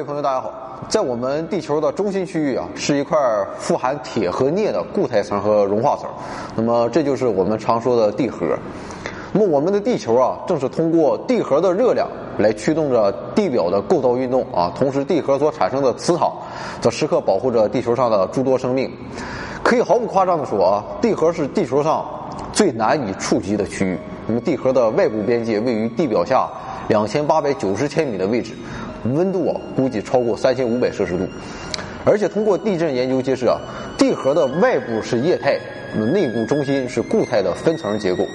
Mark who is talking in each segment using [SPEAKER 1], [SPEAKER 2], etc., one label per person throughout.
[SPEAKER 1] 各位朋友，大家好在我们地球的中心区域啊，是一块富含铁和镍的固态层和融化层。那么，这就是我们常说的地核。那么，我们的地球啊，正是通过地核的热量来驱动着地表的构造运动啊。同时，地核所产生的磁场，则时刻保护着地球上的诸多生命。可以毫不夸张地说啊，地核是地球上最难以触及的区域。那么，地核的外部边界位于地表下两千八百九十千米的位置，温度啊估计超过三千五百摄氏度。而且，通过地震研究揭示啊，地核的外部是液态，那么内部中心是固态的分层结构。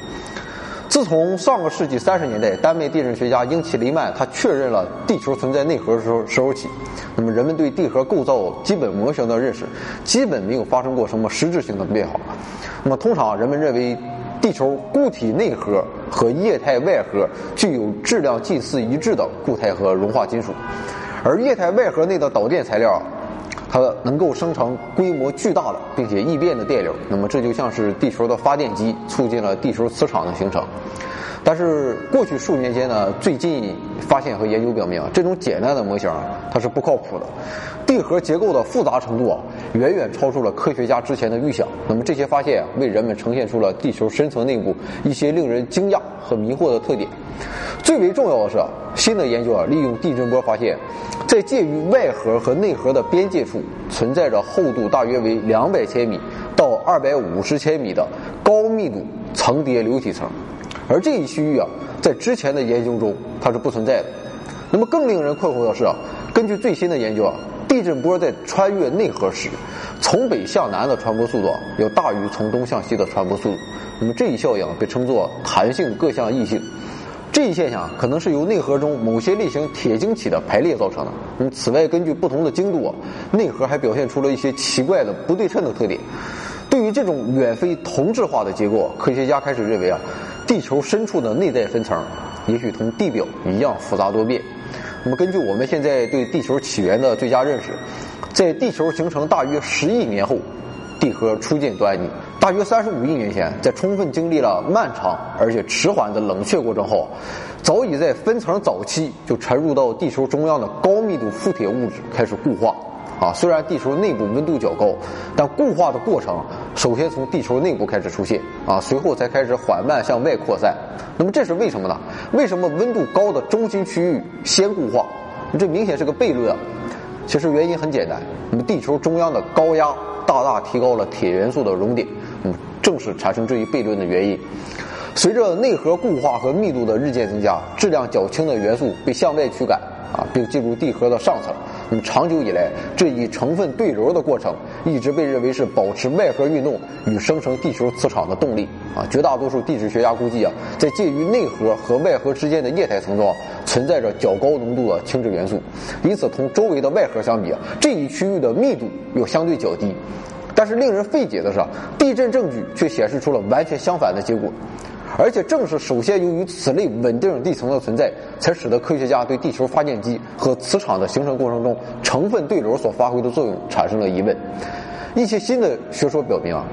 [SPEAKER 1] 自从上个世纪三十年代，丹麦地震学家英奇雷曼他确认了地球存在内核的时候时候起，那么人们对地核构造基本模型的认识基本没有发生过什么实质性的变化。那么通常人们认为，地球固体内核和液态外核具有质量近似一致的固态和融化金属，而液态外核内的导电材料。它能够生成规模巨大的并且易变的电流，那么这就像是地球的发电机，促进了地球磁场的形成。但是过去数年间呢，最近发现和研究表明啊，这种简单的模型它是不靠谱的，地核结构的复杂程度啊，远远超出了科学家之前的预想。那么这些发现为人们呈现出了地球深层内部一些令人惊讶和迷惑的特点。最为重要的是，新的研究啊，利用地震波发现，在介于外核和内核的边界处，存在着厚度大约为两百千米到二百五十千米的高密度层叠流体层，而这一区域啊，在之前的研究中它是不存在的。那么更令人困惑的是啊，根据最新的研究啊，地震波在穿越内核时，从北向南的传播速度啊要大于从东向西的传播速度。那么这一效应被称作弹性各项异性。这一现象可能是由内核中某些类型铁晶体的排列造成的。那么，此外，根据不同的精度啊，内核还表现出了一些奇怪的不对称的特点。对于这种远非同质化的结构，科学家开始认为啊，地球深处的内在分层也许同地表一样复杂多变。那么，根据我们现在对地球起源的最佳认识，在地球形成大约十亿年后，地核初见端倪。大约三十五亿年前，在充分经历了漫长而且迟缓的冷却过程后，早已在分层早期就沉入到地球中央的高密度富铁物质开始固化。啊，虽然地球内部温度较高，但固化的过程首先从地球内部开始出现，啊，随后才开始缓慢向外扩散。那么这是为什么呢？为什么温度高的中心区域先固化？这明显是个悖论啊。其实原因很简单，那么地球中央的高压大大提高了铁元素的熔点。嗯正是产生这一悖论的原因。随着内核固化和密度的日渐增加，质量较轻的元素被向外驱赶啊，并进入地核的上层。那么长久以来，这一成分对流的过程一直被认为是保持外核运动与生成地球磁场的动力啊。绝大多数地质学家估计啊，在介于内核和外核之间的液态层中存在着较高浓度的轻质元素，因此同周围的外核相比啊，这一区域的密度又相对较低。但是令人费解的是，地震证据却显示出了完全相反的结果，而且正是首先由于此类稳定地层的存在，才使得科学家对地球发电机和磁场的形成过程中成分对流所发挥的作用产生了疑问。一些新的学说表明啊，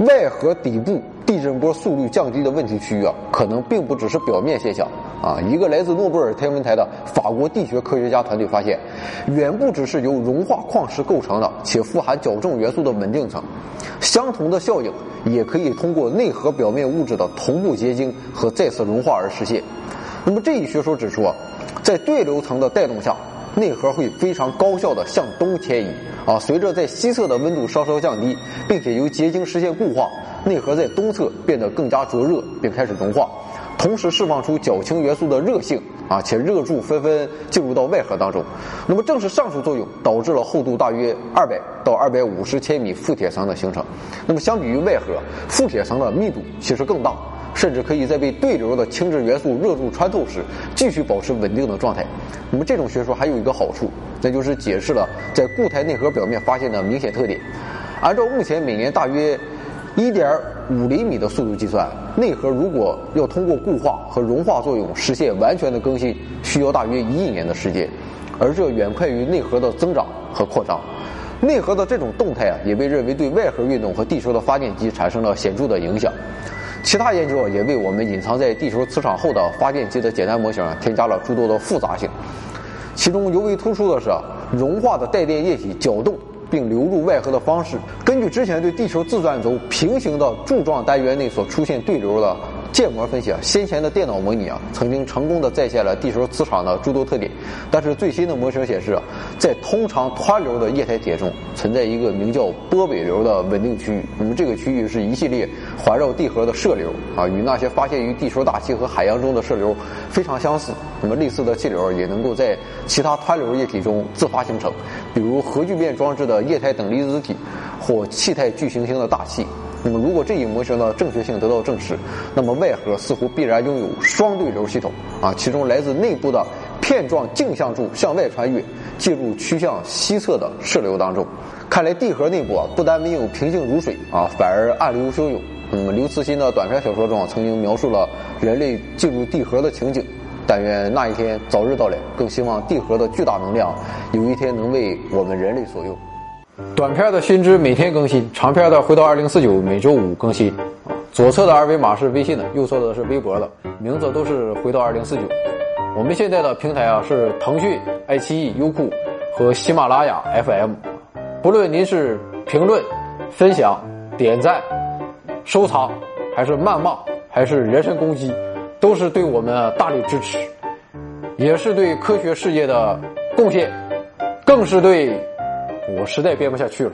[SPEAKER 1] 外核底部地震波速率降低的问题区域啊，可能并不只是表面现象。啊，一个来自诺贝尔天文台的法国地学科学家团队发现，远不只是由融化矿石构成的且富含较重元素的稳定层，相同的效应也可以通过内核表面物质的同步结晶和再次融化而实现。那么这一学说指出，啊，在对流层的带动下，内核会非常高效的向东迁移。啊，随着在西侧的温度稍稍降低，并且由结晶实现固化，内核在东侧变得更加灼热，并开始融化。同时释放出较轻元素的热性啊，且热柱纷纷进入到外核当中。那么正是上述作用导致了厚度大约二百到二百五十千米富铁层的形成。那么相比于外核，富铁层的密度其实更大，甚至可以在被对流的轻质元素热柱穿透时继续保持稳定的状态。那么这种学说还有一个好处，那就是解释了在固态内核表面发现的明显特点。按照目前每年大约。一点五厘米的速度计算，内核如果要通过固化和融化作用实现完全的更新，需要大约一亿年的时间，而这远快于内核的增长和扩张。内核的这种动态啊，也被认为对外核运动和地球的发电机产生了显著的影响。其他研究也为我们隐藏在地球磁场后的发电机的简单模型添加了诸多的复杂性。其中尤为突出的是，融化的带电液体搅动并流入外核的方式，根据之前对地球自转轴平行的柱状单元内所出现对流的。建模分析啊，先前的电脑模拟啊，曾经成功的再现了地球磁场的诸多特点。但是最新的模型显示啊，在通常湍流的液态铁中，存在一个名叫波尾流的稳定区域。那么这个区域是一系列环绕地核的射流啊，与那些发现于地球大气和海洋中的射流非常相似。那么类似的气流也能够在其他湍流液体中自发形成，比如核聚变装置的液态等离子体或气态巨行星的大气。那么，如果这一模型的正确性得到证实，那么外核似乎必然拥有双对流系统啊，其中来自内部的片状镜像柱向外穿越，进入趋向西侧的射流当中。看来地核内部啊，不但没有平静如水啊，反而暗流汹涌。那么，刘慈欣的短篇小说中曾经描述了人类进入地核的情景。但愿那一天早日到来，更希望地核的巨大能量有一天能为我们人类所用。短片的新知每天更新，长片的回到二零四九每周五更新。左侧的二维码是微信的，右侧的是微博的，名字都是回到二零四九。我们现在的平台啊是腾讯、爱奇艺、优酷和喜马拉雅 FM。不论您是评论、分享、点赞、收藏，还是谩骂，还是人身攻击，都是对我们大力支持，也是对科学事业的贡献，更是对。我实在编不下去了。